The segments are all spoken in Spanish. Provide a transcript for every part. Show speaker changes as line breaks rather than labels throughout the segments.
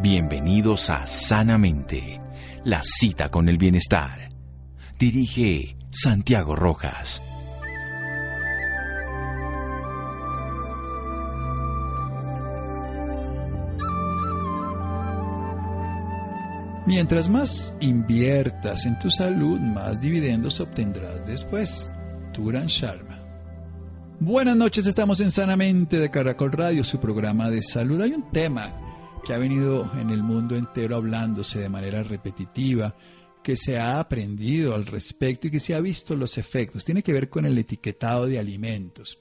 Bienvenidos a Sanamente, la cita con el bienestar. Dirige Santiago Rojas.
Mientras más inviertas en tu salud, más dividendos obtendrás después. Turan Sharma. Buenas noches, estamos en Sanamente de Caracol Radio, su programa de salud. Hay un tema que ha venido en el mundo entero hablándose de manera repetitiva, que se ha aprendido al respecto y que se ha visto los efectos. Tiene que ver con el etiquetado de alimentos.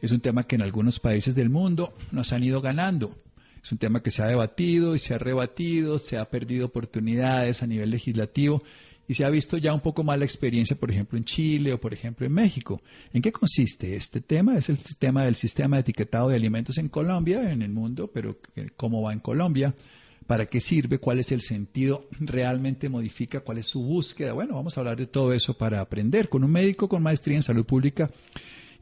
Es un tema que en algunos países del mundo nos han ido ganando. Es un tema que se ha debatido y se ha rebatido, se ha perdido oportunidades a nivel legislativo y se ha visto ya un poco más la experiencia, por ejemplo, en Chile o, por ejemplo, en México. ¿En qué consiste este tema? Es el tema del sistema de etiquetado de alimentos en Colombia, en el mundo, pero ¿cómo va en Colombia? ¿Para qué sirve? ¿Cuál es el sentido? ¿Realmente modifica? ¿Cuál es su búsqueda? Bueno, vamos a hablar de todo eso para aprender con un médico con maestría en salud pública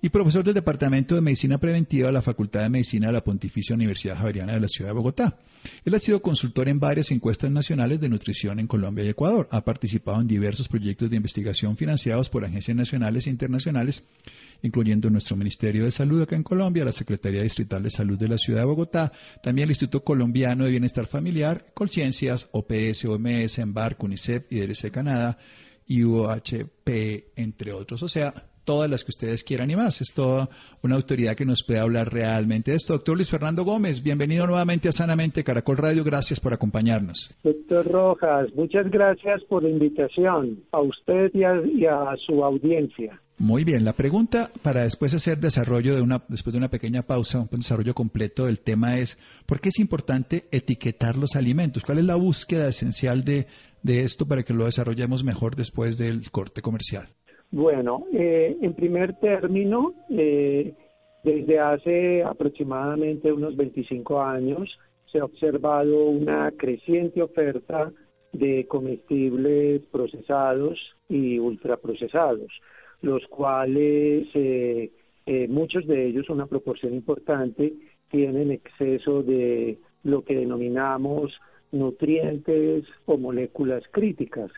y profesor del Departamento de Medicina Preventiva de la Facultad de Medicina de la Pontificia Universidad Javeriana de la Ciudad de Bogotá. Él ha sido consultor en varias encuestas nacionales de nutrición en Colombia y Ecuador. Ha participado en diversos proyectos de investigación financiados por agencias nacionales e internacionales, incluyendo nuestro Ministerio de Salud acá en Colombia, la Secretaría Distrital de Salud de la Ciudad de Bogotá, también el Instituto Colombiano de Bienestar Familiar, Colciencias, OPS, OMS, EMBARC, UNICEF, IDRC Canadá, y UHP, entre otros. O sea, todas las que ustedes quieran y más. Es toda una autoridad que nos puede hablar realmente de esto. Doctor Luis Fernando Gómez, bienvenido nuevamente a Sanamente Caracol Radio. Gracias por acompañarnos.
Doctor Rojas, muchas gracias por la invitación a usted y a, su audiencia.
Muy bien, la pregunta para después hacer desarrollo de una, después de una pequeña pausa, un desarrollo completo del tema es, ¿por qué es importante etiquetar los alimentos? ¿Cuál es la búsqueda esencial de, de esto para que lo desarrollemos mejor después del corte comercial?
Bueno, eh, en primer término, eh, desde hace aproximadamente unos 25 años se ha observado una creciente oferta de comestibles procesados y ultraprocesados, los cuales eh, muchos de ellos, una proporción importante, tienen exceso de lo que denominamos nutrientes o moléculas críticas,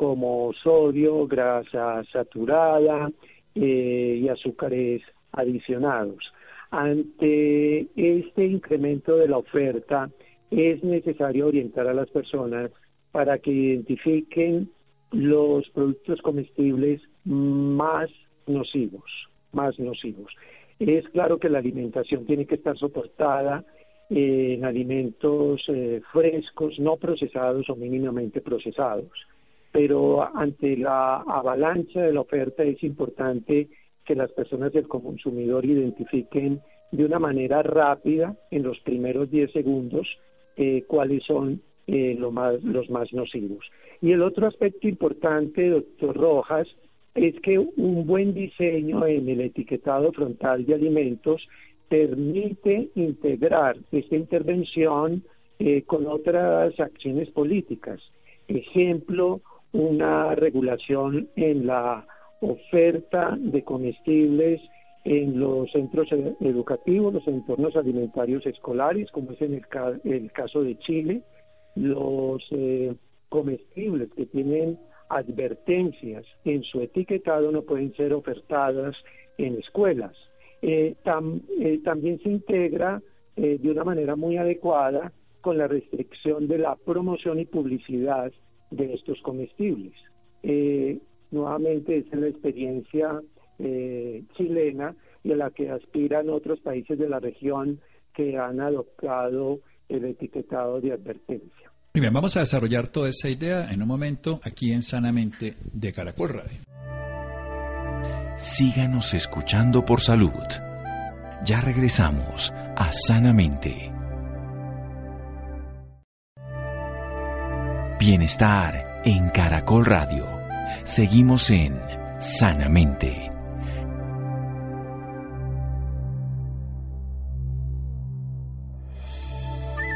como sodio, grasa saturada eh, y azúcares adicionados. Ante este incremento de la oferta, es necesario orientar a las personas para que identifiquen los productos comestibles más nocivos, más nocivos. Es claro que la alimentación tiene que estar soportada en alimentos eh, frescos, no procesados o mínimamente procesados pero ante la avalancha de la oferta es importante que las personas del consumidor identifiquen de una manera rápida, en los primeros 10 segundos, eh, cuáles son eh, más, los más nocivos. Y el otro aspecto importante, doctor Rojas, es que un buen diseño en el etiquetado frontal de alimentos permite integrar esta intervención eh, con otras acciones políticas. Ejemplo, una regulación en la oferta de comestibles en los centros educativos, los entornos alimentarios escolares, como es en el, caso de Chile, los eh, comestibles que tienen advertencias en su etiquetado no pueden ser ofertadas en escuelas. Eh, eh, también se integra de una manera muy adecuada con la restricción de la promoción y publicidad de estos comestibles. nuevamente es la experiencia chilena y a la que aspiran otros países de la región que han adoptado el etiquetado de advertencia.
bien, vamos a desarrollar toda esa idea en un momento aquí en Sanamente de Caracol Radio.
Síganos escuchando por salud. Ya regresamos a Sanamente. Bienestar en Caracol Radio. Seguimos en Sanamente.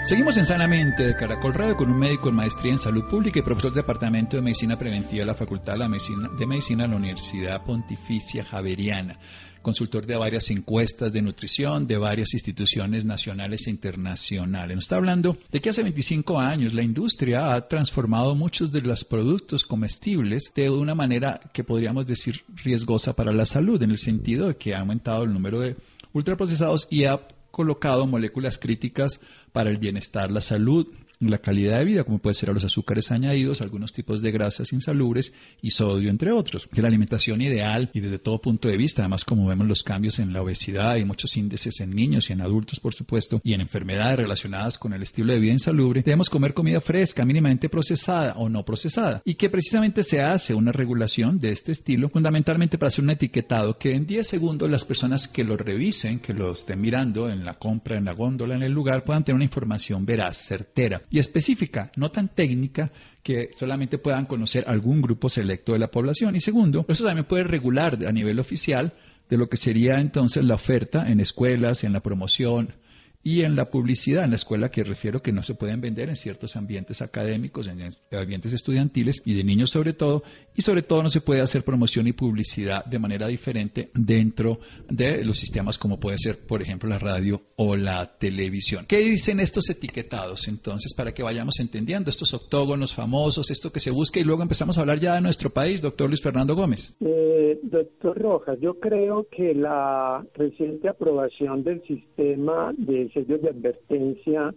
Seguimos en Sanamente de Caracol Radio con un médico en maestría en salud pública y profesor del Departamento de Medicina Preventiva de la Facultad de, Medicina, de la Universidad Pontificia Javeriana, consultor de varias encuestas de nutrición de varias instituciones nacionales e internacionales. Nos está hablando de que hace 25 años la industria ha transformado muchos de los productos comestibles de una manera que podríamos decir riesgosa para la salud, en el sentido de que ha aumentado el número de ultraprocesados y ha colocado moléculas críticas para el bienestar, la salud la calidad de vida, como puede ser a los azúcares añadidos, algunos tipos de grasas insalubres y sodio, entre otros. Que la alimentación ideal y desde todo punto de vista, además como vemos los cambios en la obesidad y muchos índices en niños y en adultos, por supuesto, y en enfermedades relacionadas con el estilo de vida insalubre, debemos comer comida fresca, mínimamente procesada o no procesada, y que precisamente se hace una regulación de este estilo, fundamentalmente para hacer un etiquetado que en 10 segundos las personas que lo revisen, que lo estén mirando en la compra, en la góndola, en el lugar, puedan tener una información veraz, certera y específica, no tan técnica que solamente puedan conocer algún grupo selecto de la población. Y segundo, eso también puede regular a nivel oficial de lo que sería entonces la oferta en escuelas, en la promoción, y en la publicidad, en la escuela que refiero que no se pueden vender en ciertos ambientes académicos, en ambientes estudiantiles y de niños sobre todo, y sobre todo no se puede hacer promoción y publicidad de manera diferente dentro de los sistemas como puede ser, por ejemplo, la radio o la televisión. ¿Qué dicen estos etiquetados entonces para que vayamos entendiendo estos octógonos famosos, esto que se busca y luego empezamos a hablar ya de nuestro país, doctor Luis Fernando Gómez?
Eh, doctor Rojas, yo creo que la reciente aprobación del sistema de sellos de advertencia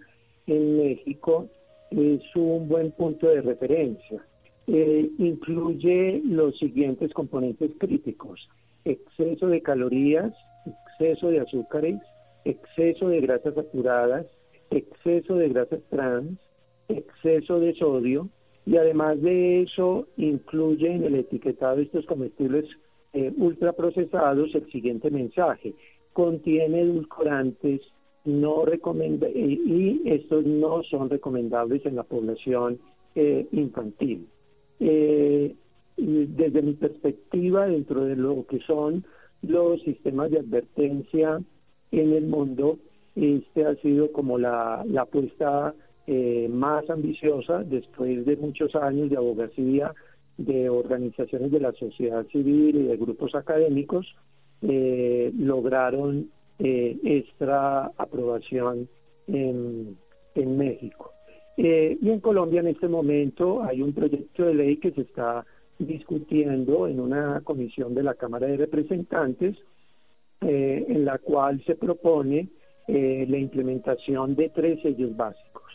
en México es un buen punto de referencia. Eh, incluye los siguientes componentes críticos. Exceso de calorías, exceso de azúcares, exceso de grasas saturadas, exceso de grasas trans, exceso de sodio y además de eso incluye en el etiquetado de estos comestibles eh, ultraprocesados el siguiente mensaje. Contiene edulcorantes, no recomenda y estos no son recomendables en la población eh, infantil. Eh, desde mi perspectiva, dentro de lo que son los sistemas de advertencia en el mundo, este ha sido como la, la apuesta eh, más ambiciosa después de muchos años de abogacía de organizaciones de la sociedad civil y de grupos académicos, eh, lograron eh, esta aprobación en, México. Eh, y en Colombia en este momento hay un proyecto de ley que se está discutiendo en una comisión de la Cámara de Representantes eh, en la cual se propone la implementación de tres sellos básicos,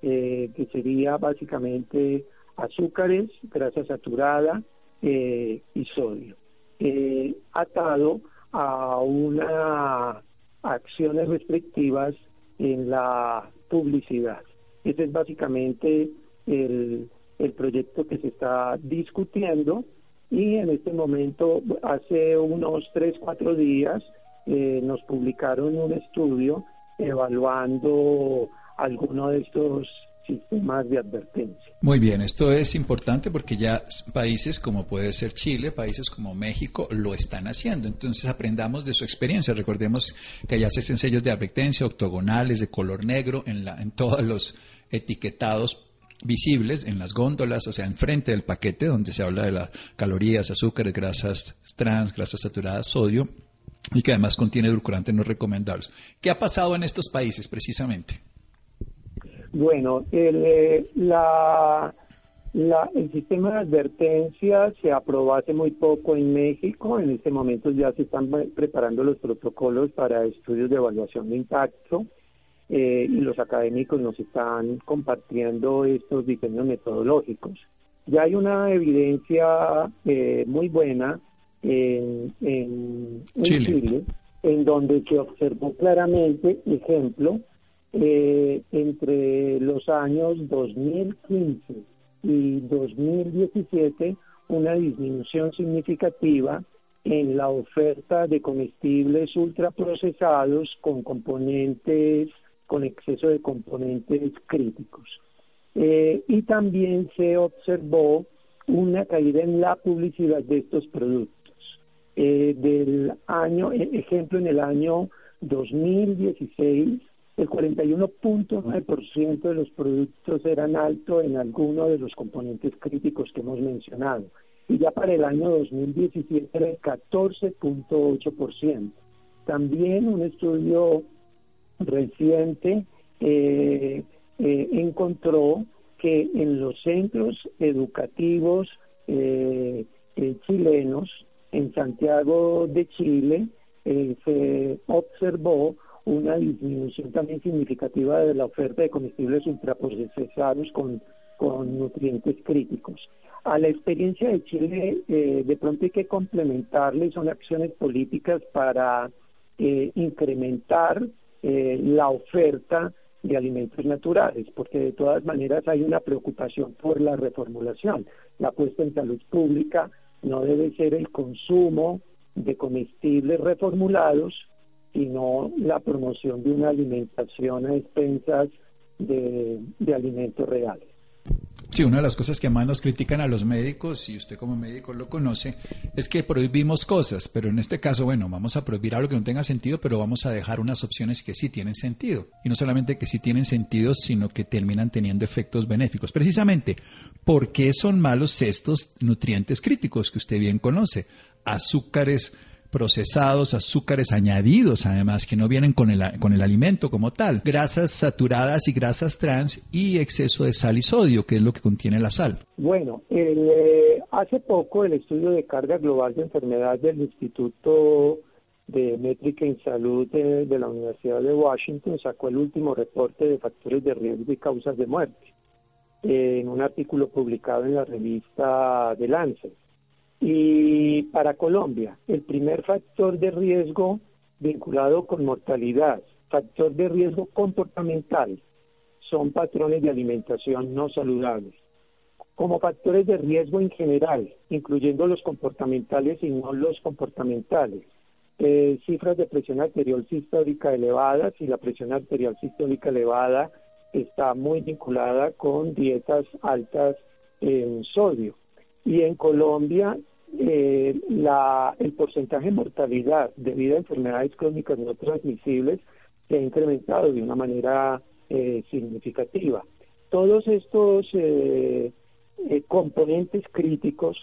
que sería básicamente azúcares, grasa saturada y sodio, atado a una acciones restrictivas en la publicidad. Ese es básicamente el, el proyecto que se está discutiendo y en este momento, hace unos tres, cuatro días, eh, nos publicaron un estudio evaluando algunos de estos sistemas de advertencia.
Muy bien, esto es importante porque ya países como puede ser Chile, países como México lo están haciendo. Entonces aprendamos de su experiencia. Recordemos que allá se hacen sellos de advertencia octogonales de color negro en, la, en todos los etiquetados visibles en las góndolas, o sea, enfrente del paquete donde se habla de las calorías, azúcares, grasas trans, grasas saturadas, sodio, y que además contiene edulcorantes no recomendables. ¿Qué ha pasado en estos países precisamente?
Bueno, el, eh, la, La, el sistema de advertencia se aprobó hace muy poco en México. En este momento ya se están preparando los protocolos para estudios de evaluación de impacto eh, y los académicos nos están compartiendo estos diseños metodológicos. Ya hay una evidencia eh, muy buena en, en, Chile. en donde se observó claramente, ejemplo, eh, entre los años 2015 y 2017 una disminución significativa en la oferta de comestibles ultraprocesados con componentes, con exceso de componentes críticos. Eh, y también se observó una caída en la publicidad de estos productos. Eh, del año, e, ejemplo, en el año 2016 el 41.9% de los productos eran altos en alguno de los componentes críticos que hemos mencionado. Y ya para el año 2017 era el 14.8%. También un estudio reciente eh, eh, encontró que en los centros educativos eh, chilenos, en Santiago de Chile, se observó una disminución también significativa de la oferta de comestibles ultraprocesados con, con nutrientes críticos. A la experiencia de Chile, eh, de pronto hay que complementarle, son acciones políticas para eh, incrementar eh, la oferta de alimentos naturales, porque de todas maneras hay una preocupación por la reformulación. La puesta en salud pública no debe ser el consumo de comestibles reformulados, sino la promoción de una alimentación a expensas de, alimentos reales.
Sí, una de las cosas que más nos critican a los médicos, y usted como médico lo conoce, es que prohibimos cosas, pero en este caso, bueno, vamos a prohibir algo que no tenga sentido, pero vamos a dejar unas opciones que sí tienen sentido. Y no solamente que sí tienen sentido, sino que terminan teniendo efectos benéficos. Precisamente, ¿por qué son malos estos nutrientes críticos que usted bien conoce? Azúcares, procesados, azúcares añadidos, además, que no vienen con el, con el alimento como tal, grasas saturadas y grasas trans y exceso de sal y sodio, que es lo que contiene la sal.
Bueno, eh, hace poco el estudio de carga global de enfermedad del Instituto de Métrica en Salud de, la Universidad de Washington sacó el último reporte de factores de riesgo y causas de muerte en un artículo publicado en la revista The Lancet. Y para Colombia, el primer factor de riesgo vinculado con mortalidad, factor de riesgo comportamental, son patrones de alimentación no saludables. Como factores de riesgo en general, incluyendo los comportamentales y no los comportamentales, eh, cifras de presión arterial sistólica elevadas y la presión arterial sistólica elevada está muy vinculada con dietas altas en sodio. Y en Colombia eh, la, el porcentaje de mortalidad debido a enfermedades crónicas no transmisibles se ha incrementado de una manera eh, significativa. Todos estos eh, eh componentes críticos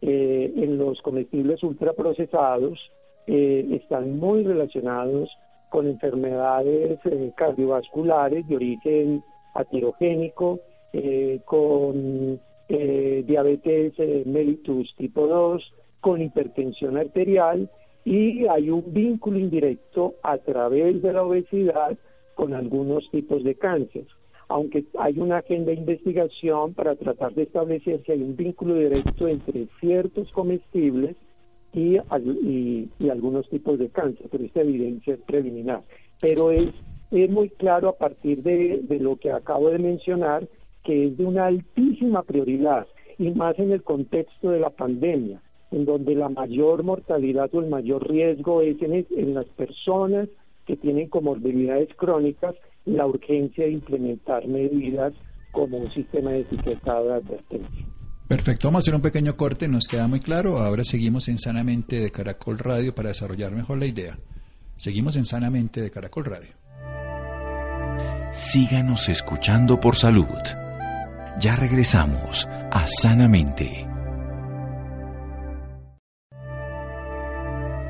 eh, en los comestibles ultraprocesados están muy relacionados con enfermedades cardiovasculares de origen aterogénico, con eh, diabetes eh, mellitus tipo 2, con hipertensión arterial y hay un vínculo indirecto a través de la obesidad con algunos tipos de cáncer. Aunque hay una agenda de investigación para tratar de establecer si hay un vínculo directo entre ciertos comestibles y, y, algunos tipos de cáncer, pero esta evidencia es preliminar. Pero es, es muy claro a partir de, de lo que acabo de mencionar que es de una altísima prioridad y más en el contexto de la pandemia, en donde la mayor mortalidad o el mayor riesgo es en, las personas que tienen comorbilidades crónicas, la urgencia de implementar medidas como un sistema de etiquetado de advertencia.
Perfecto, vamos a hacer un pequeño corte, nos queda muy claro. Ahora seguimos en Sanamente de Caracol Radio para desarrollar mejor la idea. Seguimos en Sanamente de Caracol Radio.
Síganos escuchando por salud. Ya regresamos a Sanamente.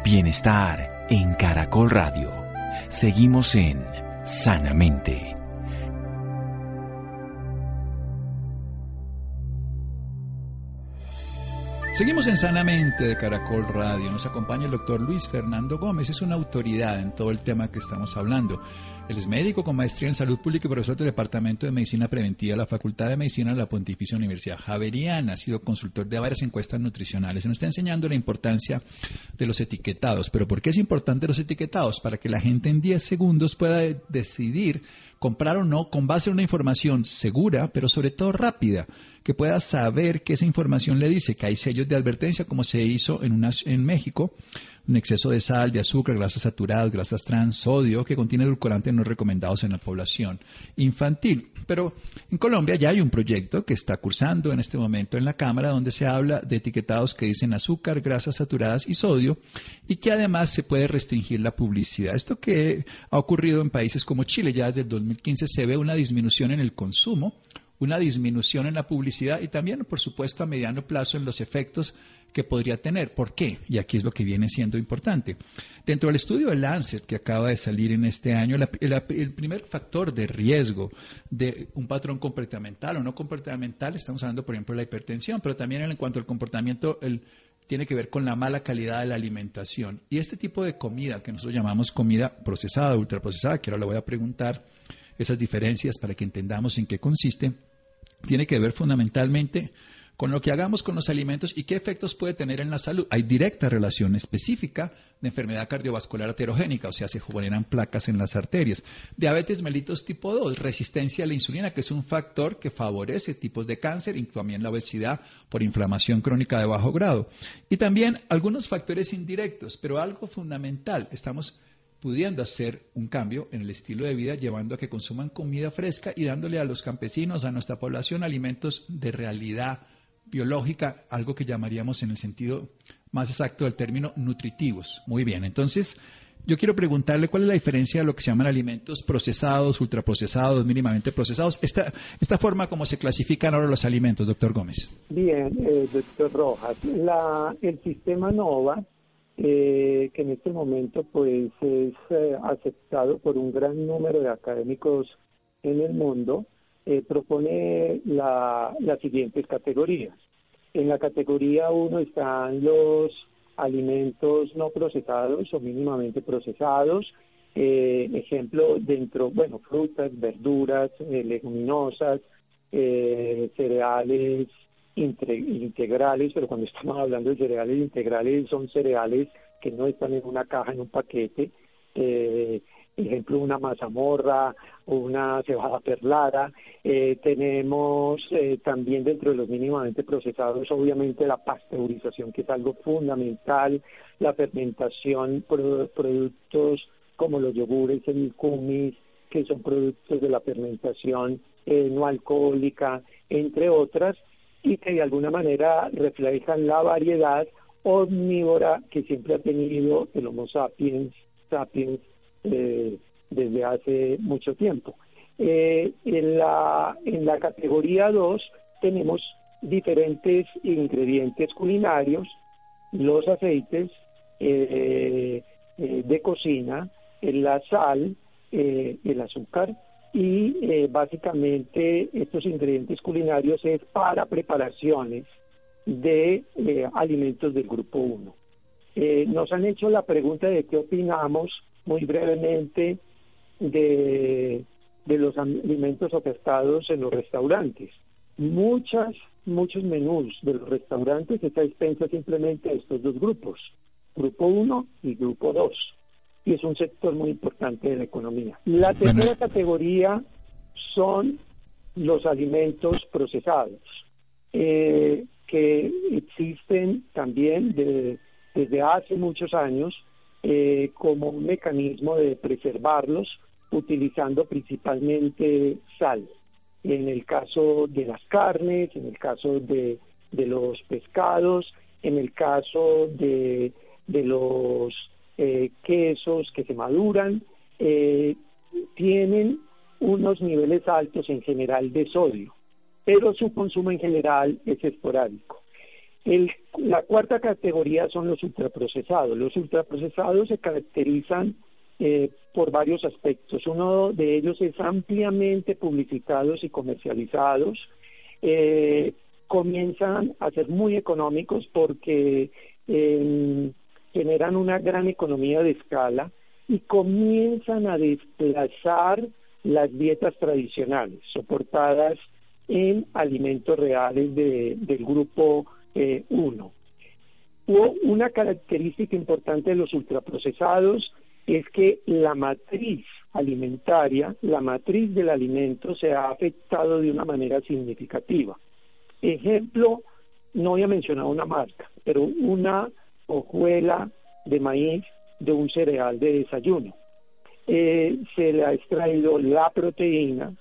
Bienestar en Caracol Radio. Seguimos en Sanamente.
Seguimos en Sanamente de Caracol Radio. Nos acompaña el doctor Luis Fernando Gómez. Es una autoridad en todo el tema que estamos hablando. Él es médico con maestría en salud pública y profesor del Departamento de Medicina Preventiva de la Facultad de Medicina de la Pontificia Universidad Javeriana. Ha sido consultor de varias encuestas nutricionales. Nos está enseñando la importancia de los etiquetados. ¿Pero por qué es importante los etiquetados? Para que la gente en 10 segundos pueda decidir comprar o no con base en una información segura, pero sobre todo rápida que pueda saber que esa información le dice que hay sellos de advertencia, como se hizo en, una, en México, un exceso de sal, de azúcar, grasas saturadas, grasas trans, sodio, que contiene edulcorantes no recomendados en la población infantil. Pero en Colombia ya hay un proyecto que está cursando en este momento en la Cámara donde se habla de etiquetados que dicen azúcar, grasas saturadas y sodio y que además se puede restringir la publicidad. Esto que ha ocurrido en países como Chile ya desde el 2015 se ve una disminución en el consumo una disminución en la publicidad y también, por supuesto, a mediano plazo en los efectos que podría tener. ¿Por qué? Y aquí es lo que viene siendo importante. Dentro del estudio de Lancet que acaba de salir en este año, el, primer factor de riesgo de un patrón comportamental o no comportamental, estamos hablando, por ejemplo, de la hipertensión, pero también en cuanto al comportamiento, el, tiene que ver con la mala calidad de la alimentación. Y este tipo de comida, que nosotros llamamos comida procesada, ultraprocesada, que ahora le voy a preguntar esas diferencias para que entendamos en qué consiste, tiene que ver fundamentalmente con lo que hagamos con los alimentos y qué efectos puede tener en la salud. Hay directa relación específica de enfermedad cardiovascular heterogénica, o sea, se generan placas en las arterias. Diabetes mellitus tipo 2, resistencia a la insulina, que es un factor que favorece tipos de cáncer y también la obesidad por inflamación crónica de bajo grado. Y también algunos factores indirectos, pero algo fundamental, estamos pudiendo hacer un cambio en el estilo de vida, llevando a que consuman comida fresca y dándole a los campesinos, a nuestra población, alimentos de realidad biológica, algo que llamaríamos en el sentido más exacto del término nutritivos. Muy bien, entonces yo quiero preguntarle cuál es la diferencia de lo que se llaman alimentos procesados, ultraprocesados, mínimamente procesados, esta, esta forma como se clasifican ahora los alimentos, doctor Gómez.
Bien, eh, doctor Rojas, la, el sistema NOVA eh, que en este momento pues es eh, aceptado por un gran número de académicos en el mundo, eh, propone la, las siguientes categorías. En la categoría 1 están los alimentos no procesados o mínimamente procesados, ejemplo dentro, bueno, frutas, verduras, leguminosas, cereales, integrales, pero cuando estamos hablando de cereales integrales son cereales que no están en una caja, en un paquete, eh, ejemplo una mazamorra una cebada perlada. Eh, tenemos eh, también dentro de los mínimamente procesados, obviamente la pasteurización, que es algo fundamental, la fermentación, productos como los yogures, el kumis, que son productos de la fermentación no alcohólica, entre otras, y que de alguna manera reflejan la variedad omnívora que siempre ha tenido el Homo sapiens sapiens eh, desde hace mucho tiempo. Eh, en, la, en la categoría 2 tenemos diferentes ingredientes culinarios, los aceites eh, de cocina, la sal, el azúcar, y eh, básicamente estos ingredientes culinarios es para preparaciones de eh, alimentos del grupo 1. Eh, nos han hecho la pregunta de qué opinamos muy brevemente de, de los alimentos ofertados en los restaurantes. Muchas, muchos menús de los restaurantes están expensa simplemente a estos dos grupos, grupo 1 y grupo 2 y es un sector muy importante de la economía. La tercera categoría son los alimentos procesados, eh, que existen también desde hace muchos años eh, como un mecanismo de preservarlos utilizando principalmente sal. En el caso de las carnes, en el caso de, de los pescados, en el caso de, de los eh, quesos que se maduran, eh, tienen unos niveles altos en general de sodio, pero su consumo en general es esporádico. la cuarta categoría son los ultraprocesados. Los ultraprocesados se caracterizan eh, por varios aspectos. Uno de ellos es ampliamente publicitados y comercializados, comienzan a ser muy económicos porque eh, generan una gran economía de escala y comienzan a desplazar las dietas tradicionales soportadas en alimentos reales de, del grupo 1. Eh, una característica importante de los ultraprocesados es que la matriz alimentaria, la matriz del alimento se ha afectado de una manera significativa. Ejemplo, no voy a mencionar una marca, pero una hojuela de maíz de un cereal de desayuno. Eh, se le ha extraído la proteína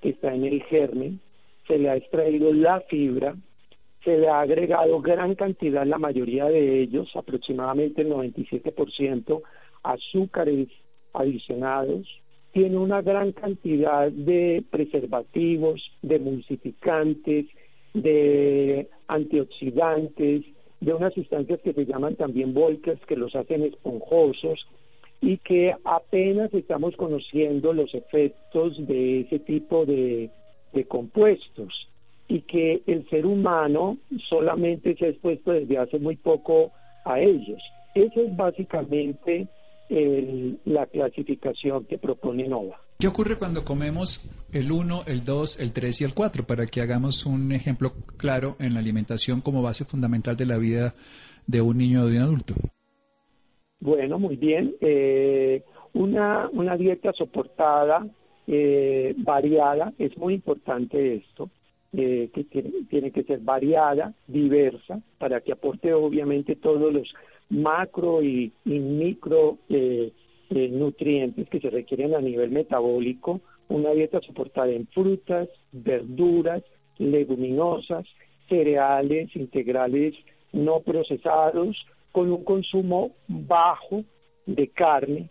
que está en el germen, se le ha extraído la fibra, se le ha agregado gran cantidad, la mayoría de ellos, aproximadamente el 97%, azúcares adicionados, tiene una gran cantidad de preservativos, de emulsificantes, de antioxidantes, de unas sustancias que se llaman también volkers que los hacen esponjosos y que apenas estamos conociendo los efectos de ese tipo de, de compuestos y que el ser humano solamente se ha expuesto desde hace muy poco a ellos. Esa es básicamente la clasificación que propone NOVA.
¿Qué ocurre cuando comemos el 1, el 2, el 3 y el 4? Para que hagamos un ejemplo claro en la alimentación como base fundamental de la vida de un niño o de un adulto.
Bueno, muy bien. Eh, una, una dieta soportada, eh, variada, es muy importante esto, eh, que tiene, tiene que ser variada, diversa, para que aporte obviamente todos los macro y, micro eh, eh, nutrientes que se requieren a nivel metabólico, una dieta soportada en frutas, verduras, leguminosas, cereales integrales no procesados, con un consumo bajo de carne.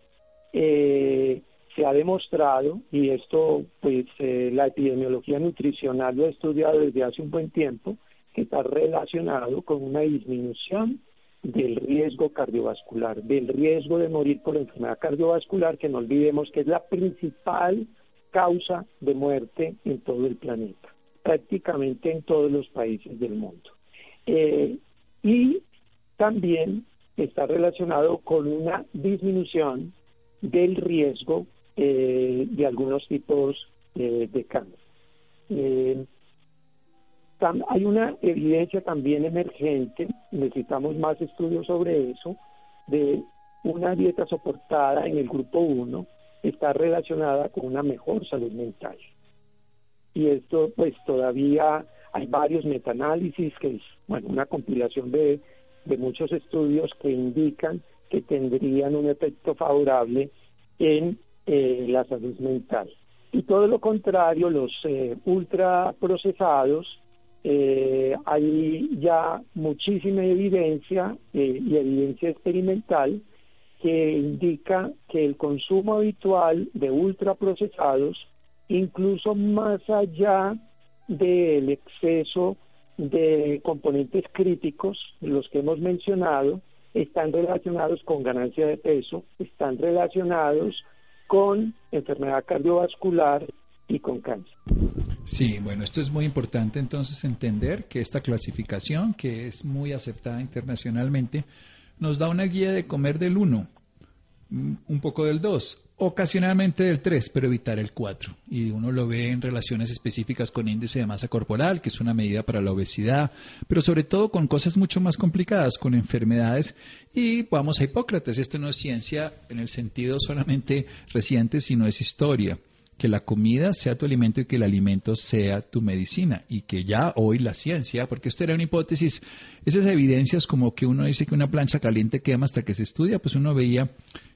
Eh, se ha demostrado, y esto pues la epidemiología nutricional lo ha estudiado desde hace un buen tiempo, que está relacionado con una disminución del riesgo cardiovascular, del riesgo de morir por enfermedad cardiovascular, que no olvidemos que es la principal causa de muerte en todo el planeta, prácticamente en todos los países del mundo. Eh, y también está relacionado con una disminución del riesgo eh, de algunos tipos eh, de cáncer hay una evidencia también emergente, necesitamos más estudios sobre eso, de una dieta soportada en el grupo 1 está relacionada con una mejor salud mental. Y esto pues todavía hay varios metaanálisis, que es bueno, una compilación de, de muchos estudios que indican que tendrían un efecto favorable en eh, la salud mental. Y todo lo contrario, los eh, ultraprocesados eh, hay ya muchísima evidencia eh, y evidencia experimental que indica que el consumo habitual de ultraprocesados, incluso más allá del exceso de componentes críticos, los que hemos mencionado, están relacionados con ganancia de peso, están relacionados con enfermedad cardiovascular y con cáncer.
Sí, bueno, esto es muy importante entonces entender que esta clasificación, que es muy aceptada internacionalmente, nos da una guía de comer del 1, mm, un poco del 2, ocasionalmente del 3, pero evitar el 4. Y uno lo ve en relaciones específicas con índice de masa corporal, que es una medida para la obesidad, pero sobre todo con cosas mucho más complicadas, con enfermedades. Y vamos a Hipócrates, esto no es ciencia en el sentido solamente reciente, sino es historia que la comida sea tu alimento y que el alimento sea tu medicina y que ya hoy la ciencia, porque esto era una hipótesis, esas evidencias como que uno dice que una plancha caliente quema hasta que se estudia, pues uno veía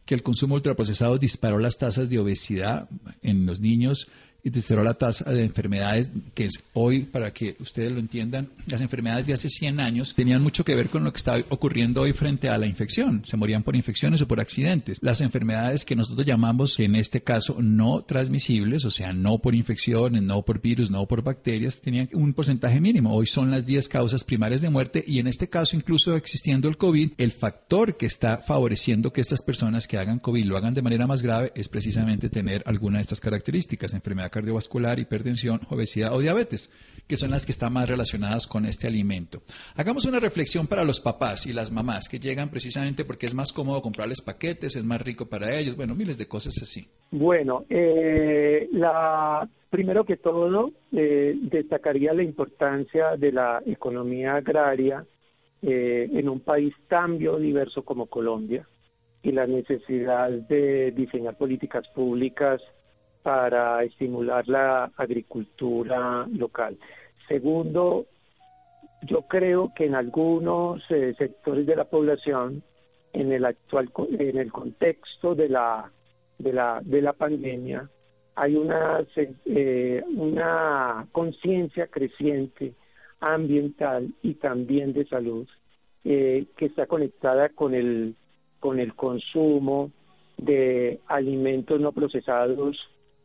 que el consumo ultraprocesado disparó las tasas de obesidad en los niños y disparó la tasa de enfermedades, que es hoy, para que ustedes lo entiendan, las enfermedades de hace 100 años tenían mucho que ver con lo que está ocurriendo hoy frente a la infección. Se morían por infecciones o por accidentes. Las enfermedades que nosotros llamamos, en este caso, no transmisibles, o sea, no por infecciones, no por virus, no por bacterias, tenían un porcentaje mínimo. Hoy son las 10 causas primarias de muerte y en este caso, incluso existiendo el COVID, el factor que está favoreciendo que estas personas que hagan COVID lo hagan de manera más grave es precisamente tener alguna de estas características, enfermedad cardiovascular, hipertensión, obesidad o diabetes, que son las que están más relacionadas con este alimento. Hagamos una reflexión para los papás y las mamás que llegan precisamente porque es más cómodo comprarles paquetes, es más rico para ellos, bueno, miles de cosas así.
Bueno, eh, la, primero que todo, eh, destacaría la importancia de la economía agraria eh, en un país tan biodiverso como Colombia y la necesidad de diseñar políticas públicas para estimular la agricultura local. Segundo, yo creo que en algunos sectores de la población, en el actual en el contexto de la de la, de la pandemia, hay una, eh, una conciencia creciente ambiental y también de salud eh, que está conectada con el, con el consumo de alimentos no procesados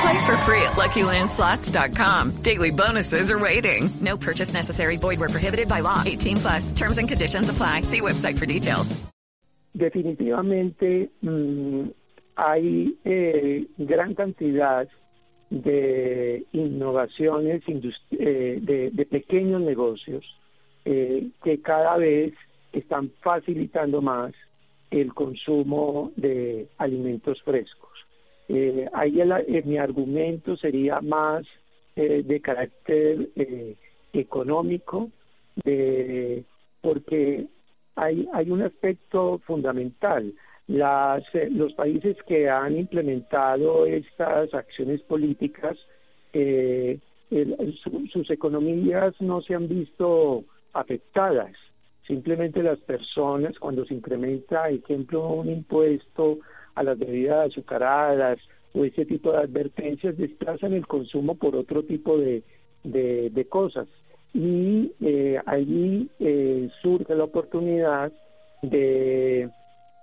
Play for free at LuckyLandSlots.com. Daily bonuses are waiting. No purchase necessary. Void where prohibited by law. 18 plus. Terms and conditions apply. See website for details.
Definitivamente mmm, hay eh, gran cantidad de innovaciones eh, de, de, pequeños negocios eh, que cada vez están facilitando más el consumo de alimentos frescos. Eh, ahí el, eh, mi argumento sería más eh, de carácter eh, económico, de, porque hay, hay un aspecto fundamental. Las, eh, los países que han implementado estas acciones políticas, eh, el, su, sus economías no se han visto afectadas. Simplemente las personas, cuando se incrementa, ejemplo, un impuesto a las bebidas azucaradas o ese tipo de advertencias, desplazan el consumo por otro tipo de, de, cosas. Y eh, allí eh, surge la oportunidad de,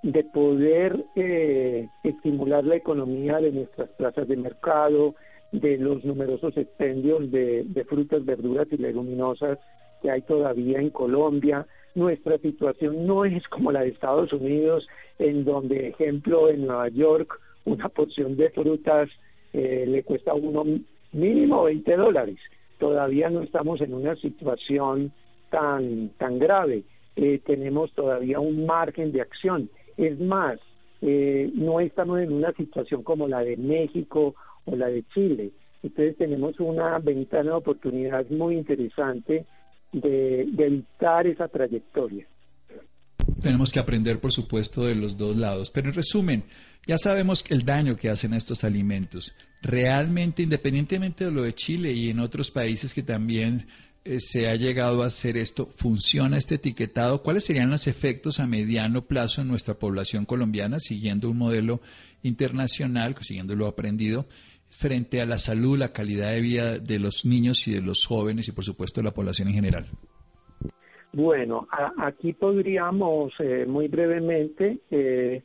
de poder eh, estimular la economía de nuestras plazas de mercado, de los numerosos expendios de frutas, verduras y leguminosas que hay todavía en Colombia, nuestra situación no es como la de Estados Unidos, en donde, ejemplo, en Nueva York, una porción de frutas eh, le cuesta uno mínimo 20 dólares. Todavía no estamos en una situación tan, tan grave. Eh, tenemos todavía un margen de acción. Es más, eh, no estamos en una situación como la de México o la de Chile. Entonces tenemos una ventana de oportunidad muy interesante de, de evitar esa trayectoria.
Tenemos que aprender, por supuesto, de los dos lados. Pero en resumen, ya sabemos el daño que hacen estos alimentos. Realmente, independientemente de lo de Chile y en otros países que también eh, se ha llegado a hacer esto, ¿funciona este etiquetado? ¿Cuáles serían los efectos a mediano plazo en nuestra población colombiana, siguiendo un modelo internacional, siguiendo lo aprendido? Frente a la salud, la calidad de vida de los niños y de los jóvenes y por supuesto de la población en general?
Bueno, a, aquí podríamos eh, muy brevemente eh,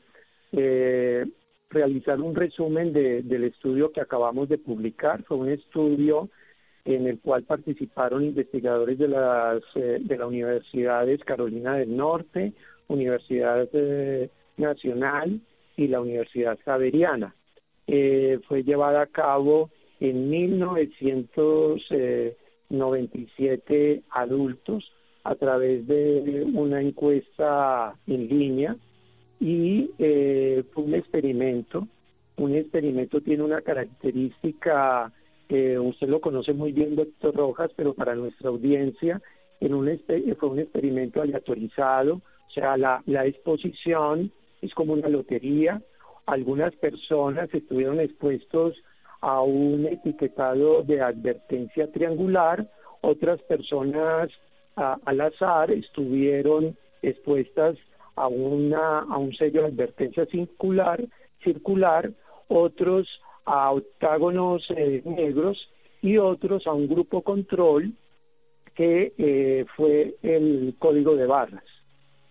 eh, realizar un resumen de, del estudio que acabamos de publicar. Fue un estudio en el cual participaron investigadores de las de las universidades Carolina del Norte, Universidad Nacional y la Universidad Javeriana eh, fue llevada a cabo en 1997 adultos a través de una encuesta en línea y eh, fue un experimento. Un experimento tiene una característica, eh, usted lo conoce muy bien, doctor Rojas, pero para nuestra audiencia en un fue un experimento aleatorizado, o sea, la, la exposición es como una lotería, algunas personas estuvieron expuestos a un etiquetado de advertencia triangular, otras personas al azar estuvieron expuestas a una a un sello de advertencia circular, circular, otros a octágonos eh, negros y otros a un grupo control que eh, fue el código de barras.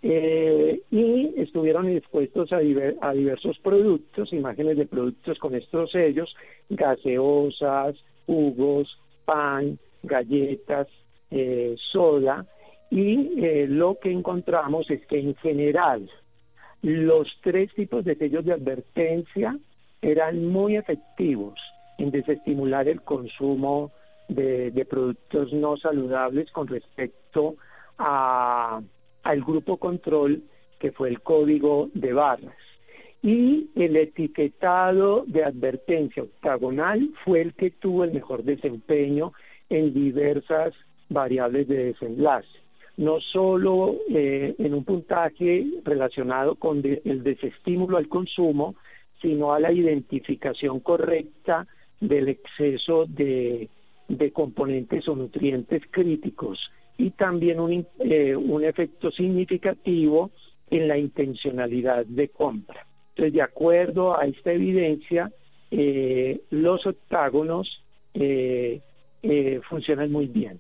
Eh, y estuvieron expuestos a, diversos productos, imágenes de productos con estos sellos, gaseosas, jugos, pan, galletas, eh, soda, y eh, lo que encontramos es que en general los tres tipos de sellos de advertencia eran muy efectivos en desestimular el consumo de productos no saludables con respecto a, al grupo control que fue el código de barras. Y el etiquetado de advertencia octagonal fue el que tuvo el mejor desempeño en diversas variables de desenlace no solo eh, en un puntaje relacionado con el desestímulo al consumo, sino a la identificación correcta del exceso de, componentes o nutrientes críticos y también un, eh, un efecto significativo en la intencionalidad de compra. Entonces, de acuerdo a esta evidencia, eh, los octágonos funcionan muy bien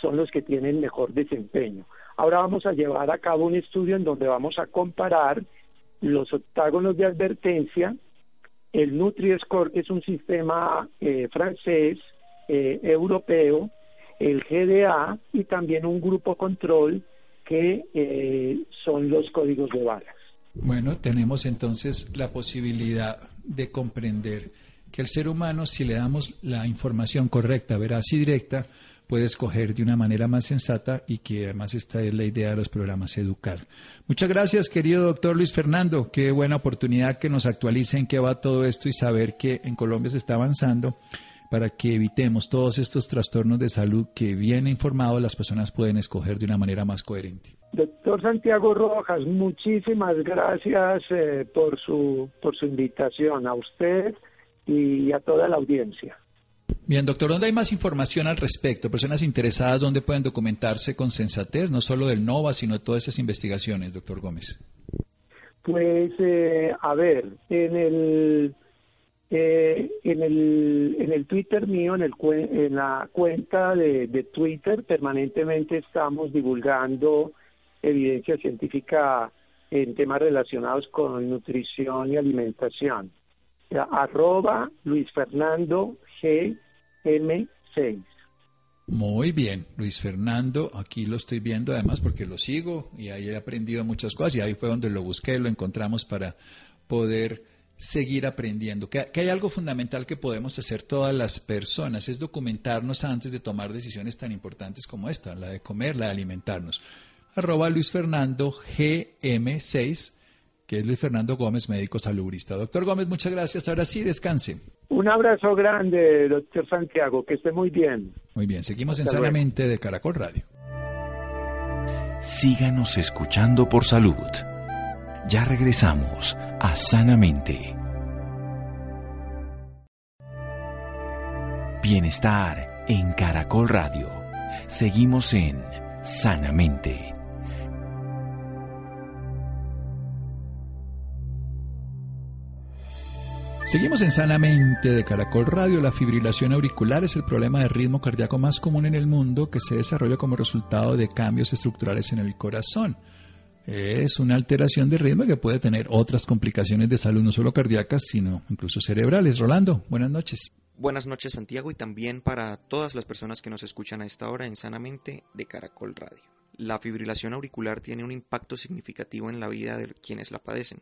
son los que tienen mejor desempeño. Ahora vamos a llevar a cabo un estudio en donde vamos a comparar los octágonos de advertencia, el Nutri-Score, que es un sistema eh, francés, eh, europeo, el GDA y también un grupo control que eh, son los códigos de balas.
Bueno, tenemos entonces la posibilidad de comprender que el ser humano, si le damos la información correcta, veraz y directa, puede escoger de una manera más sensata y que además esta es la idea de los programas Educar. Muchas gracias, querido doctor Luis Fernando. Qué buena oportunidad que nos actualicen qué va todo esto y saber que en Colombia se está avanzando para que evitemos todos estos trastornos de salud que bien informados las personas pueden escoger de una manera más coherente.
Doctor Santiago Rojas, muchísimas gracias eh, por, su, por su invitación a usted y a toda la audiencia.
Bien, doctor, ¿dónde hay más información al respecto? Personas interesadas, ¿dónde pueden documentarse con sensatez, no solo del NOVA, sino de todas esas investigaciones, doctor Gómez?
Pues, eh, a ver, en el, eh, en el, en el Twitter mío, en, el, en la cuenta de, de Twitter, permanentemente estamos divulgando evidencia científica en temas relacionados con nutrición y alimentación. Arroba Luis Fernando G M6.
Muy bien, Luis Fernando, aquí lo estoy viendo además porque lo sigo y ahí he aprendido muchas cosas y ahí fue donde lo busqué, lo encontramos para poder seguir aprendiendo. Que, hay algo fundamental que podemos hacer todas las personas, es documentarnos antes de tomar decisiones tan importantes como esta, la de comer, la de alimentarnos. Arroba Luis Fernando GM6, que es Luis Fernando Gómez, médico salubrista. Doctor Gómez, muchas gracias. Ahora sí, descanse.
Un abrazo grande, doctor Santiago, que esté muy bien.
Muy bien, seguimos en Sanamente de Caracol Radio.
Síganos escuchando por salud. Ya regresamos a Sanamente. Bienestar en Caracol Radio. Seguimos en Sanamente.
Seguimos en Sanamente de Caracol Radio. La fibrilación auricular es el problema de ritmo cardíaco más común en el mundo que se desarrolla como resultado de cambios estructurales en el corazón. Es una alteración de ritmo que puede tener otras complicaciones de salud, no solo cardíacas, sino incluso cerebrales. Rolando, buenas noches.
Buenas noches Santiago y también para todas las personas que nos escuchan a esta hora en Sanamente de Caracol Radio. La fibrilación auricular tiene un impacto significativo en la vida de quienes la padecen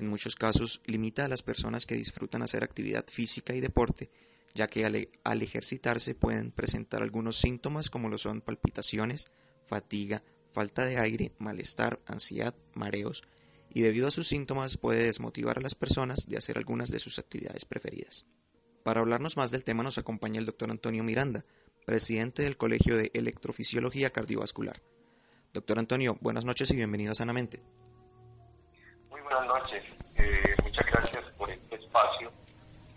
en muchos casos limita a las personas que disfrutan hacer actividad física y deporte, ya que al, ejercitarse pueden presentar algunos síntomas como lo son palpitaciones, fatiga, falta de aire, malestar, ansiedad, mareos, y debido a sus síntomas puede desmotivar a las personas de hacer algunas de sus actividades preferidas. Para hablarnos más del tema nos acompaña el doctor Antonio Miranda, presidente del Colegio de Electrofisiología Cardiovascular. Doctor Antonio, buenas noches y bienvenido a Sanamente
buenas noches. Eh, muchas gracias por este espacio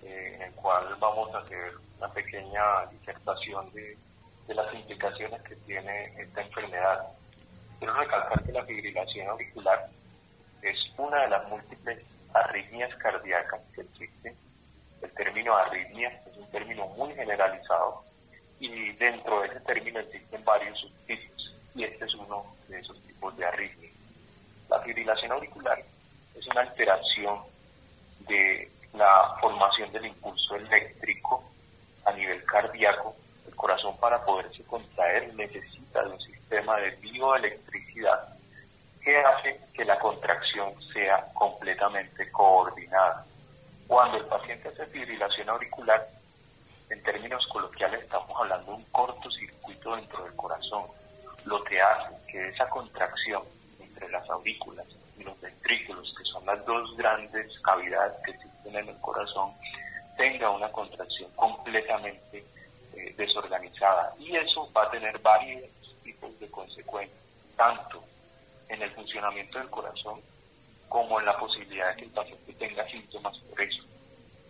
eh, en el cual vamos a hacer una pequeña disertación de, las implicaciones que tiene esta enfermedad. Quiero recalcar que la fibrilación auricular es una de las múltiples arritmias cardíacas que existen. El término arritmia es un término muy generalizado dentro de ese término existen varios subtipos y este es uno de esos tipos de arritmia. La fibrilación auricular es una alteración de la formación del impulso eléctrico a nivel cardíaco. El corazón para poderse contraer necesita de un sistema de bioelectricidad que hace que la contracción sea completamente coordinada. Cuando el paciente hace fibrilación auricular, en términos coloquiales estamos hablando de un cortocircuito dentro del corazón, lo que hace que esa contracción entre las aurículas y los ventrículos, que son las dos grandes cavidades que existen en el corazón, tenga una contracción completamente eh, desorganizada. Y eso va a tener varios de consecuencias, tanto en el funcionamiento del corazón como en la posibilidad de que el paciente tenga síntomas por eso.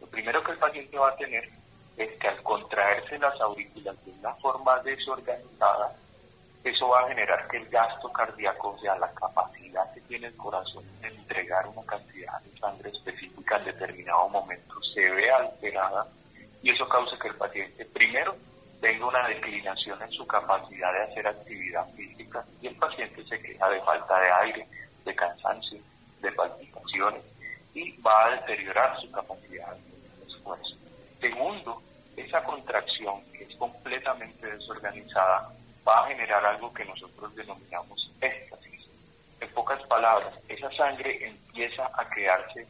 Lo primero que el paciente va a tener es que al contraerse las aurículas de una forma desorganizada, eso va a generar que el gasto cardíaco, o sea, la capacidad que tiene el corazón de entregar una cantidad de sangre específica en determinado momento, se vea alterada y eso causa que el paciente primero tenga una declinación en su capacidad de hacer actividad física y el paciente se queja de falta de aire, de cansancio, de palpitaciones y va a deteriorar su capacidad de esfuerzo. Segundo, esa contracción que es completamente desorganizada va a generar algo que nosotros denominamos éxtasis. En pocas palabras, esa sangre empieza a quedarse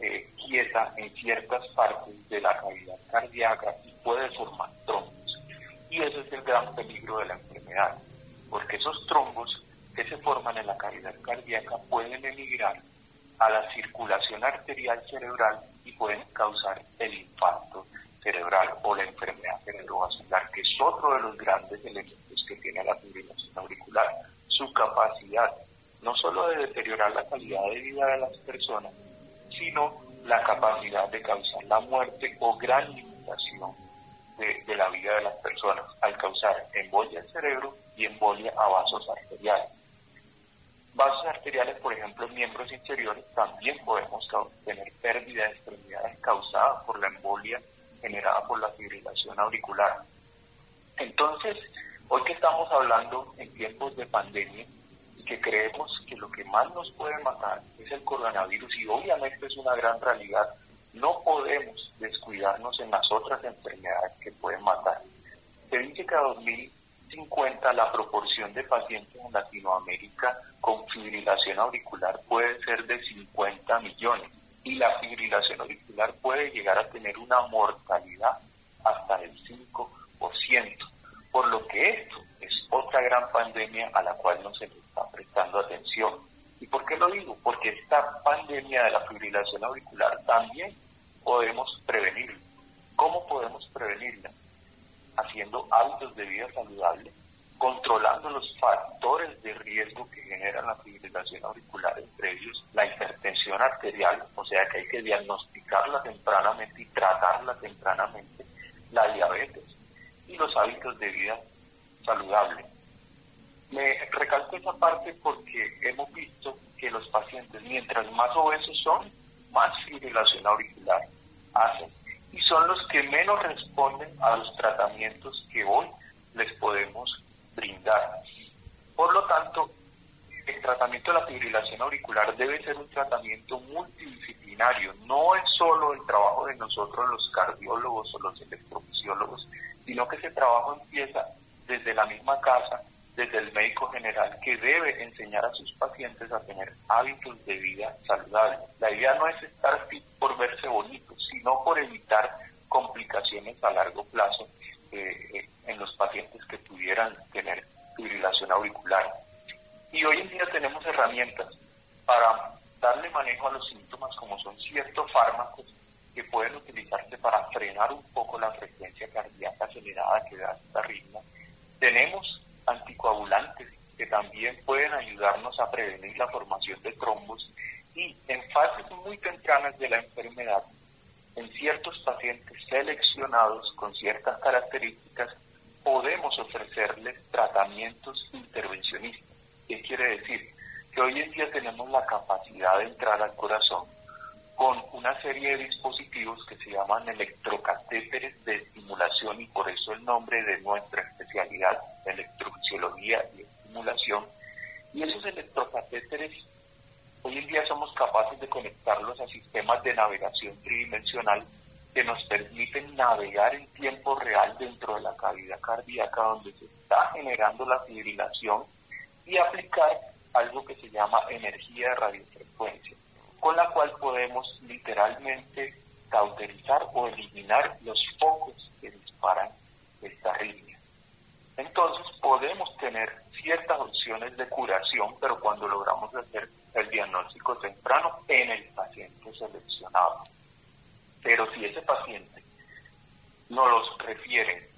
eh, quieta en ciertas partes de la cavidad cardíaca y puede formar trombos. Y ese es el gran peligro de la enfermedad, porque esos trombos que se forman en la cavidad cardíaca pueden emigrar a la circulación arterial cerebral y pueden causar el infarto cerebral o la enfermedad cerebrovascular, que es otro de los grandes elementos que tiene la fibrilación auricular, su capacidad no solo de deteriorar la calidad de vida de las personas, sino la capacidad de causar la muerte o gran limitación de, la vida de las personas al causar embolia al cerebro y embolia a vasos arteriales. Vasos arteriales, por ejemplo, en miembros inferiores, también podemos tener pérdida de extremidades causada por la embolia generada por la fibrilación auricular. Entonces, hoy que estamos hablando en tiempos de pandemia y que creemos que lo que más nos puede matar es el coronavirus y obviamente es una gran realidad, no podemos descuidarnos en las otras enfermedades que pueden matar. Se dice que a 2050 la proporción de pacientes en Latinoamérica con fibrilación auricular puede ser de 50 millones y la fibrilación auricular puede llegar a tener una mortalidad hasta del 5%, por lo que esto es otra gran pandemia a la cual no se le está prestando atención. ¿Y por qué lo digo? Porque esta pandemia de la fibrilación auricular también podemos prevenirla. ¿Cómo podemos prevenirla? Haciendo hábitos de vida saludables, controlando los factores de riesgo que generan la fibrilación auricular, entre ellos la hipertensión arterial, o sea que hay que diagnosticarla tempranamente y tratarla tempranamente, la diabetes y los hábitos de vida saludables. Me recalco esa parte porque hemos visto que los pacientes, mientras más obesos son, más fibrilación auricular hacen. Y son los que menos responden a los tratamientos que hoy les podemos brindar. Por lo tanto, el tratamiento de la fibrilación auricular debe ser un tratamiento multidisciplinario. No es solo el trabajo de nosotros los cardiólogos o los electrofisiólogos, sino que ese trabajo empieza desde la misma casa, desde el médico general, que debe enseñar a sus pacientes a tener hábitos de vida saludables. La idea no es estar fit por verse bonito, sino por evitar complicaciones a largo plazo eh, eh, en los pacientes que pudieran tener fibrilación auricular. Y hoy en día tenemos herramientas para darle manejo a los síntomas como son ciertos fármacos que pueden utilizarse para frenar un poco la frecuencia cardíaca acelerada que da esta ritmo. Tenemos anticoagulantes que también pueden ayudarnos a prevenir la formación de trombos y en fases muy tempranas de la enfermedad, en ciertos pacientes seleccionados con ciertas características, podemos ofrecerles tratamientos intervencionistas. ¿Qué quiere decir? Que hoy en día tenemos la capacidad de entrar al corazón con una serie de dispositivos que se llaman electrocatéteres de estimulación y por eso el nombre de nuestra electrofisiología y estimulación. Y esos electrocatéteres, hoy en día somos capaces de conectarlos a sistemas de navegación tridimensional que nos permiten navegar en tiempo real dentro de la cavidad cardíaca donde se está generando la fibrilación y aplicar algo que se llama energía de radiofrecuencia, con la cual podemos literalmente cauterizar o eliminar los focos que disparan esta arritmia. Entonces podemos tener ciertas opciones de curación, pero cuando logramos hacer el diagnóstico temprano en el paciente seleccionado. Pero si ese paciente nos los refiere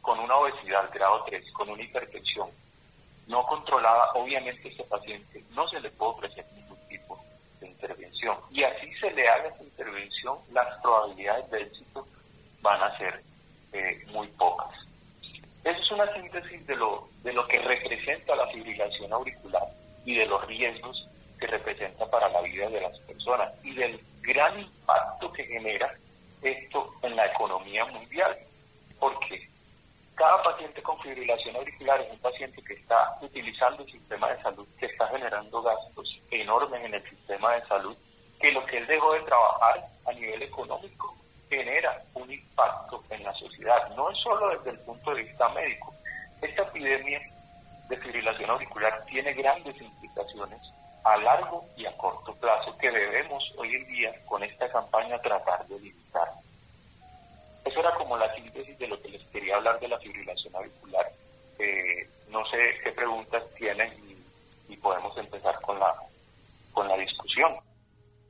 con una obesidad grado 3, con una hipertensión no controlada, obviamente ese paciente no se le puede ofrecer ningún tipo de intervención. Y así se le haga esa intervención, las probabilidades de éxito van a ser eh, muy pocas. Esa es una síntesis de lo, de lo que representa la fibrilación auricular y de los riesgos que representa para la vida de las personas y del gran impacto que genera esto en la economía mundial. Porque cada paciente con fibrilación auricular es un paciente que está utilizando el sistema de salud, que está generando gastos enormes en el sistema de salud, que lo que él dejó de trabajar a nivel económico genera un impacto en la sociedad, no es solo desde el punto de vista médico. Esta epidemia de fibrilación auricular tiene grandes implicaciones a largo y a corto plazo que debemos hoy en día con esta campaña tratar de limitar. Eso era como la síntesis de lo que les quería hablar de la fibrilación auricular. Eh, no sé qué preguntas tienen y, y podemos empezar con la, con la discusión.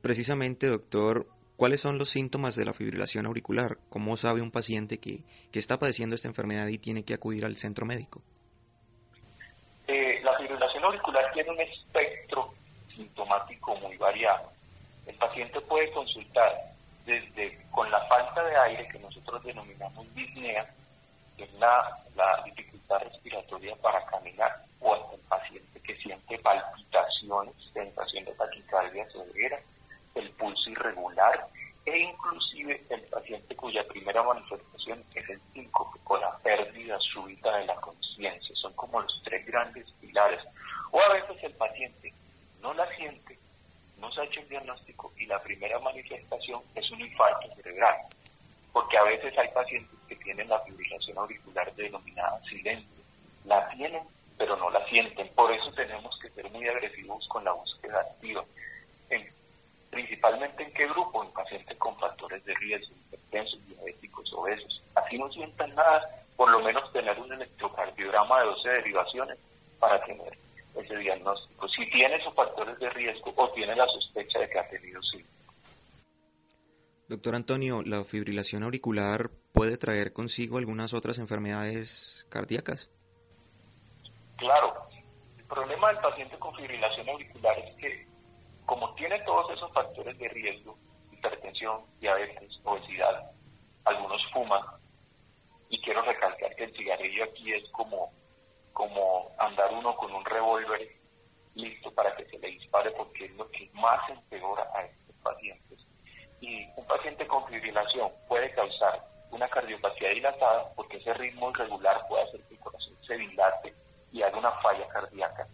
Precisamente, doctor, ¿cuáles son los síntomas de la fibrilación auricular? ¿Cómo sabe un paciente que, que está padeciendo esta enfermedad y tiene que acudir al centro médico?
Eh, la fibrilación auricular tiene un espectro sintomático muy variado. El paciente puede consultar desde con la falta de aire que nosotros denominamos disnea, que es la, la dificultad respiratoria para caminar, o hasta el paciente que siente palpitaciones, sensación de taquicardia severa, el pulso irregular, e inclusive el paciente cuya primera manifestación es el síncope con la pérdida súbita de la conciencia. Son como los tres grandes pilares. O a veces el paciente no la siente, no se ha hecho un diagnóstico y la primera manifestación es un infarto cerebral. Porque a veces hay pacientes que tienen la fibrilación auricular denominada silente. La tienen, pero no la sienten. Por eso tenemos que ser muy agresivos con la búsqueda activa. Principalmente en qué grupo? En pacientes con factores de riesgo, hipertensos, diabéticos, obesos. Así no sientan nada, por lo menos tener un electrocardiograma de 12 derivaciones para tener ese diagnóstico. Si tiene esos factores de riesgo o tiene la sospecha de que ha tenido sí.
Doctor Antonio, ¿la fibrilación auricular puede traer consigo algunas otras enfermedades cardíacas?
Claro. El problema del paciente con fibrilación auricular es que como tiene todos esos factores de riesgo, hipertensión, diabetes, obesidad, algunos fuman, y quiero recalcar que el cigarrillo aquí es como como andar uno con un revólver listo para que se le dispare porque es lo que más empeora a estos pacientes. Y un paciente con fibrilación puede causar una cardiopatía dilatada porque ese ritmo irregular puede hacer que el corazón se dilate y haga una falla cardíaca.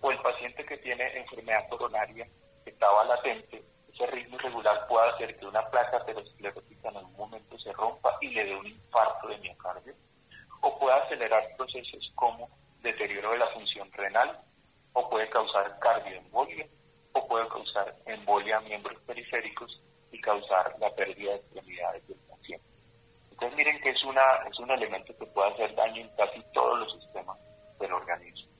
O el paciente que tiene enfermedad coronaria estaba latente, ese ritmo irregular puede hacer que una placa aterosclerótica en algún momento se rompa y le dé un infarto de miocardio o puede acelerar procesos como deterioro de la función renal, o puede causar cardioembolia, o puede causar embolia a miembros periféricos y causar la pérdida de extremidades del paciente. Entonces miren que es, una, es un elemento que puede hacer daño en casi todos los sistemas del organismo.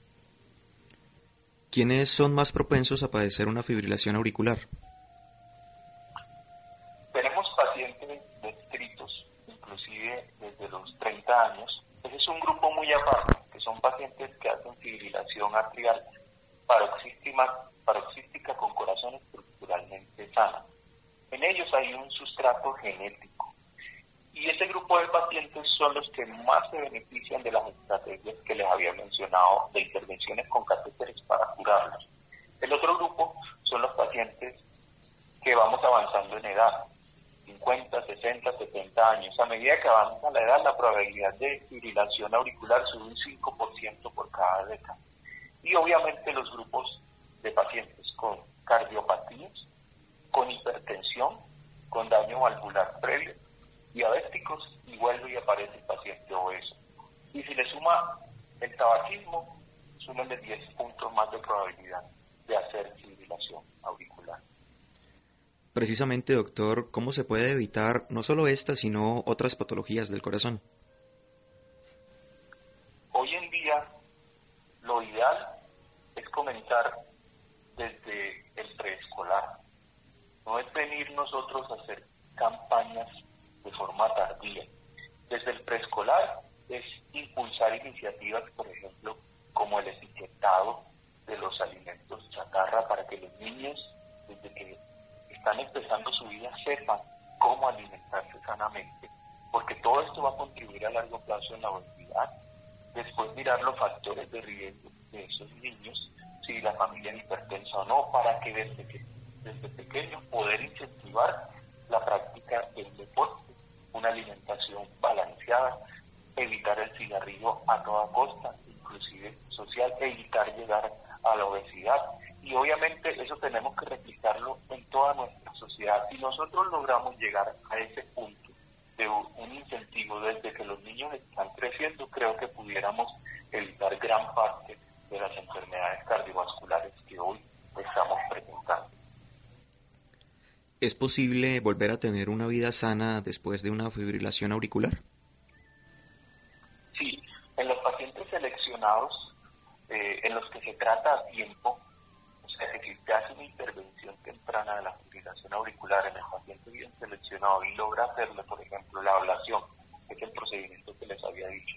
¿Quiénes son más propensos a padecer una fibrilación auricular?
Tenemos pacientes descritos, inclusive desde los 30 años, ese es un grupo muy aparte, que son pacientes que hacen fibrilación atrial paroxística, paroxística con corazón estructuralmente sano. En ellos hay un sustrato genético. Y ese grupo de pacientes son los que más se benefician de las estrategias que les había mencionado de intervenciones con catéteres para curarlos. El otro grupo son los pacientes que vamos avanzando en edad, 50, 60, 70 años. A medida que avanza la edad, la probabilidad de fibrilación auricular sube un 5% por cada década. Y obviamente los grupos de pacientes con cardiopatías, con hipertensión, con daño valvular previo, diabéticos y vuelve y aparece el paciente obeso. Y si le suma el tabaquismo, súmenle 10 puntos más de probabilidad de hacer fibrilación auricular.
Precisamente, doctor, ¿cómo se puede evitar no solo esta, sino otras patologías del corazón?
Hoy en día, lo ideal es comenzar desde el preescolar. No es venir nosotros a hacer campañas de forma tardía. Desde el preescolar es impulsar iniciativas, por ejemplo, como el etiquetado de los alimentos chatarra para que los niños, desde que están empezando su vida, sepan cómo alimentarse sanamente, porque todo esto va a contribuir a largo plazo en la obesidad. Después mirar los factores de riesgo de esos niños, si la familia es hipertensa o no, para que desde, que, desde pequeños poder incentivar la práctica del deporte, una alimentación balanceada, evitar el cigarrillo a toda costa, inclusive social, evitar llegar a la obesidad. Y obviamente eso tenemos que replicarlo en toda nuestra sociedad. Si nosotros logramos llegar a ese punto de un incentivo desde que los niños están creciendo, creo que pudiéramos evitar gran parte de las enfermedades cardiovasculares que hoy estamos presentando.
¿Es posible volver a tener una vida sana después de una fibrilación auricular?
Sí, en los pacientes seleccionados, eh, en los que se trata a tiempo, o sea, que se hace una intervención temprana de la fibrilación auricular en el paciente bien seleccionado y logra hacerle, por ejemplo, la ablación, que es el procedimiento que les había dicho,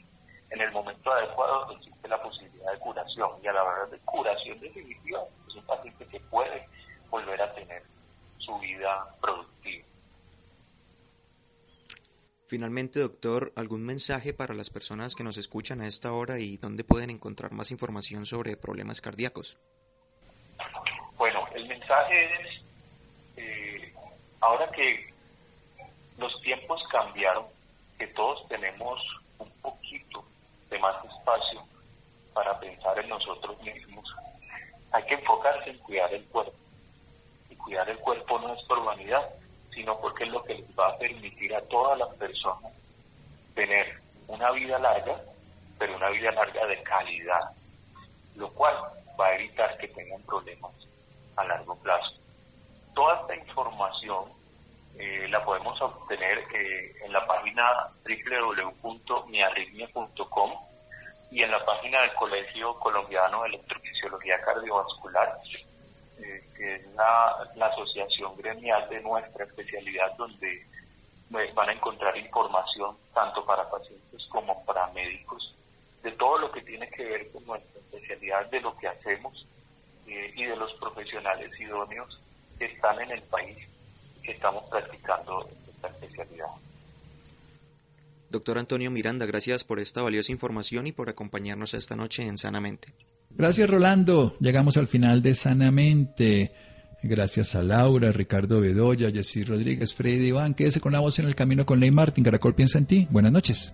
en el momento adecuado existe la posibilidad de curación y a la verdad de curación definitiva es un paciente que puede volver a tener su vida productiva.
Finalmente, doctor, ¿algún mensaje para las personas que nos escuchan a esta hora y dónde pueden encontrar más información sobre problemas cardíacos?
Bueno, el mensaje es, eh, ahora que los tiempos cambiaron, que todos tenemos un poquito de más espacio para pensar en nosotros mismos, hay que enfocarse en cuidar el cuerpo. Y cuidar el cuerpo no es por vanidad, sino porque es lo que les va a permitir a todas las personas tener una vida larga, pero una vida larga de calidad, lo cual va a evitar que tengan problemas a largo plazo. Toda esta información eh, la podemos obtener eh, en la página www.miarritmia.com y en la página del Colegio Colombiano de Electrofisiología Cardiovascular, eh, que es la, asociación gremial de nuestra especialidad, donde van a encontrar información tanto para pacientes como para médicos de todo lo que tiene que ver con nuestra especialidad, de lo que hacemos eh, y de los profesionales idóneos que están en el país que estamos practicando esta especialidad.
Doctor Antonio Miranda, gracias por esta valiosa información y por acompañarnos esta noche en Sanamente.
Gracias Rolando, llegamos al final de Sanamente. Gracias a Laura, Ricardo Bedoya, Jessy Rodríguez, Freddy Iván. Quédese con la voz en el camino con Ley Martín. Caracol piensa en ti. Buenas noches.